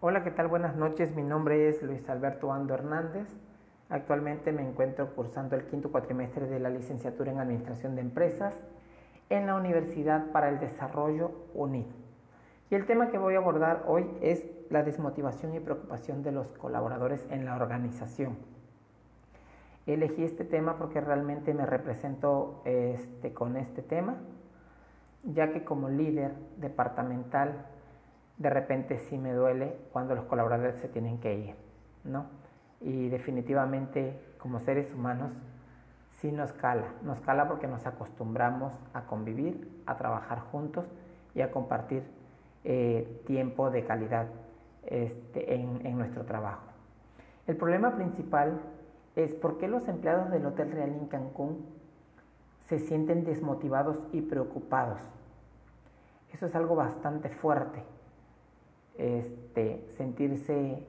Hola, ¿qué tal? Buenas noches. Mi nombre es Luis Alberto Ando Hernández. Actualmente me encuentro cursando el quinto cuatrimestre de la licenciatura en Administración de Empresas en la Universidad para el Desarrollo UNID. Y el tema que voy a abordar hoy es la desmotivación y preocupación de los colaboradores en la organización. Elegí este tema porque realmente me represento este, con este tema, ya que como líder departamental de repente sí me duele cuando los colaboradores se tienen que ir, ¿no? Y definitivamente como seres humanos sí nos cala, nos cala porque nos acostumbramos a convivir, a trabajar juntos y a compartir eh, tiempo de calidad este, en, en nuestro trabajo. El problema principal es por qué los empleados del Hotel Real en Cancún se sienten desmotivados y preocupados. Eso es algo bastante fuerte este, sentirse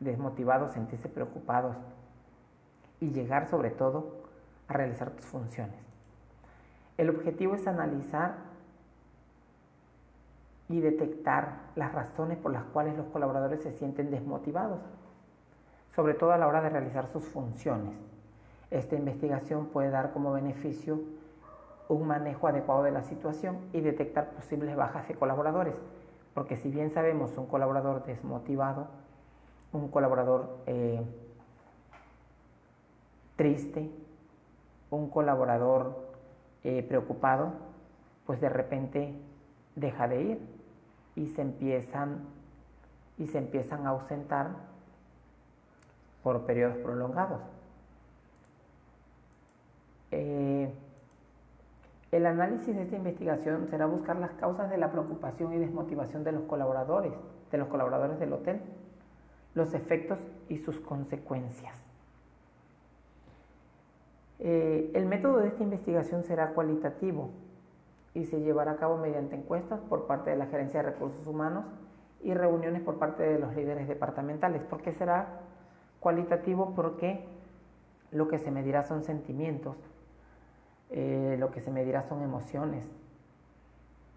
desmotivados, sentirse preocupados y llegar sobre todo a realizar tus funciones. El objetivo es analizar y detectar las razones por las cuales los colaboradores se sienten desmotivados, sobre todo a la hora de realizar sus funciones. Esta investigación puede dar como beneficio un manejo adecuado de la situación y detectar posibles bajas de colaboradores porque si bien sabemos un colaborador desmotivado, un colaborador eh, triste, un colaborador eh, preocupado, pues de repente deja de ir y se empiezan y se empiezan a ausentar por periodos prolongados. Eh, el análisis de esta investigación será buscar las causas de la preocupación y desmotivación de los colaboradores, de los colaboradores del hotel, los efectos y sus consecuencias. Eh, el método de esta investigación será cualitativo y se llevará a cabo mediante encuestas por parte de la Gerencia de Recursos Humanos y reuniones por parte de los líderes departamentales. ¿Por qué será cualitativo? Porque lo que se medirá son sentimientos, eh, lo que se medirá son emociones,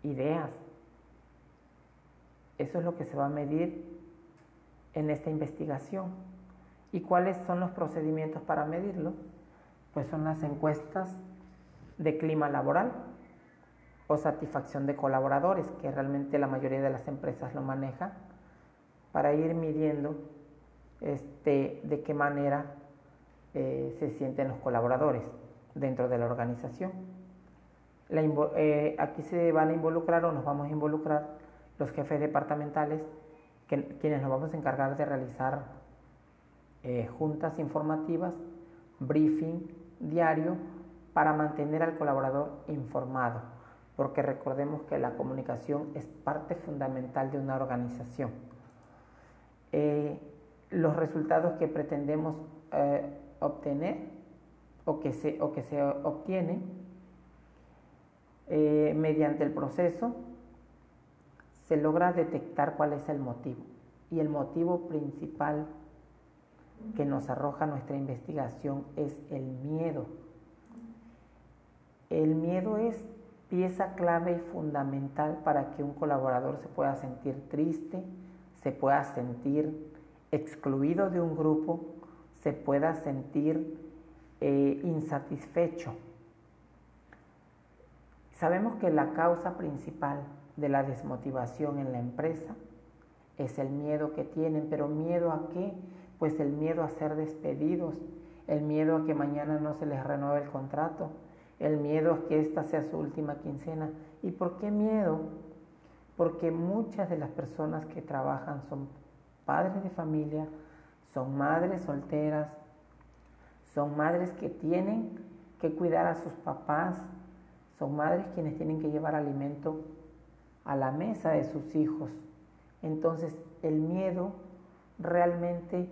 ideas. Eso es lo que se va a medir en esta investigación. ¿Y cuáles son los procedimientos para medirlo? Pues son las encuestas de clima laboral o satisfacción de colaboradores, que realmente la mayoría de las empresas lo manejan, para ir midiendo este, de qué manera eh, se sienten los colaboradores dentro de la organización. Eh, aquí se van a involucrar o nos vamos a involucrar los jefes departamentales, quienes nos vamos a encargar de realizar eh, juntas informativas, briefing diario para mantener al colaborador informado, porque recordemos que la comunicación es parte fundamental de una organización. Eh, los resultados que pretendemos obtener o que se, o que se obtiene eh, mediante el proceso, se logra detectar cuál es el motivo. Y el motivo principal que nos arroja nuestra investigación es el miedo. El miedo es pieza clave y fundamental para que un colaborador se pueda sentir triste, se pueda sentir excluido de un grupo, se pueda sentir eh, insatisfecho. Sabemos que la causa principal de la desmotivación en la empresa es el miedo que tienen, pero miedo a qué? Pues el miedo a ser despedidos, el miedo a que mañana no se les renueve el contrato, el miedo a que esta sea su última quincena. ¿Y por qué miedo? Porque muchas de las personas que trabajan son padres de familia, son madres solteras, son madres que tienen que cuidar a sus papás, son madres quienes tienen que llevar alimento a la mesa de sus hijos. Entonces el miedo realmente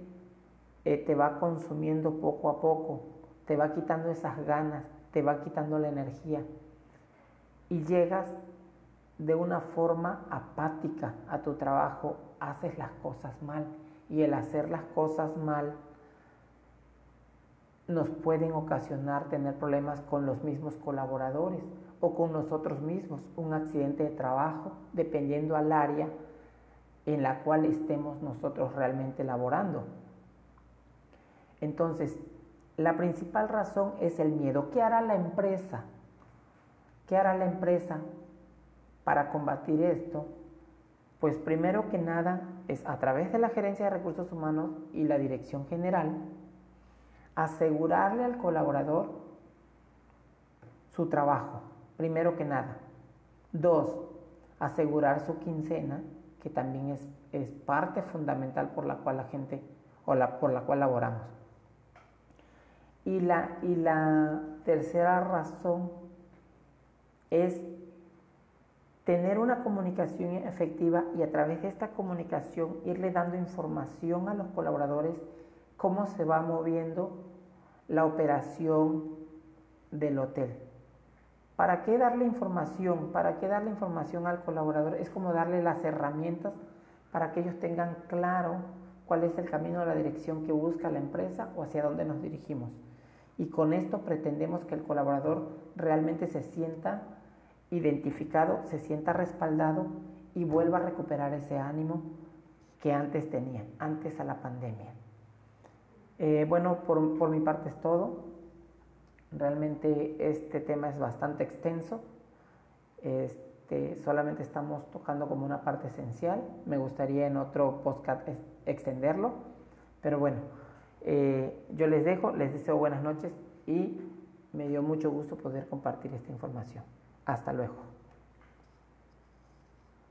eh, te va consumiendo poco a poco, te va quitando esas ganas, te va quitando la energía. Y llegas de una forma apática a tu trabajo, haces las cosas mal. Y el hacer las cosas mal nos pueden ocasionar tener problemas con los mismos colaboradores o con nosotros mismos, un accidente de trabajo, dependiendo al área, en la cual estemos nosotros realmente laborando. Entonces, la principal razón es el miedo. ¿Qué hará la empresa? ¿Qué hará la empresa para combatir esto? Pues primero que nada es a través de la gerencia de recursos humanos y la dirección general, asegurarle al colaborador su trabajo, primero que nada. Dos, asegurar su quincena, que también es, es parte fundamental por la cual la gente o la, por la cual laboramos. Y la, y la tercera razón es tener una comunicación efectiva y a través de esta comunicación irle dando información a los colaboradores cómo se va moviendo la operación del hotel. ¿Para qué darle información? ¿Para qué darle información al colaborador? Es como darle las herramientas para que ellos tengan claro cuál es el camino de la dirección que busca la empresa o hacia dónde nos dirigimos. Y con esto pretendemos que el colaborador realmente se sienta identificado, se sienta respaldado y vuelva a recuperar ese ánimo que antes tenía, antes a la pandemia. Eh, bueno, por, por mi parte es todo. Realmente este tema es bastante extenso. Este, solamente estamos tocando como una parte esencial. Me gustaría en otro podcast extenderlo. Pero bueno, eh, yo les dejo, les deseo buenas noches y me dio mucho gusto poder compartir esta información. Hasta luego.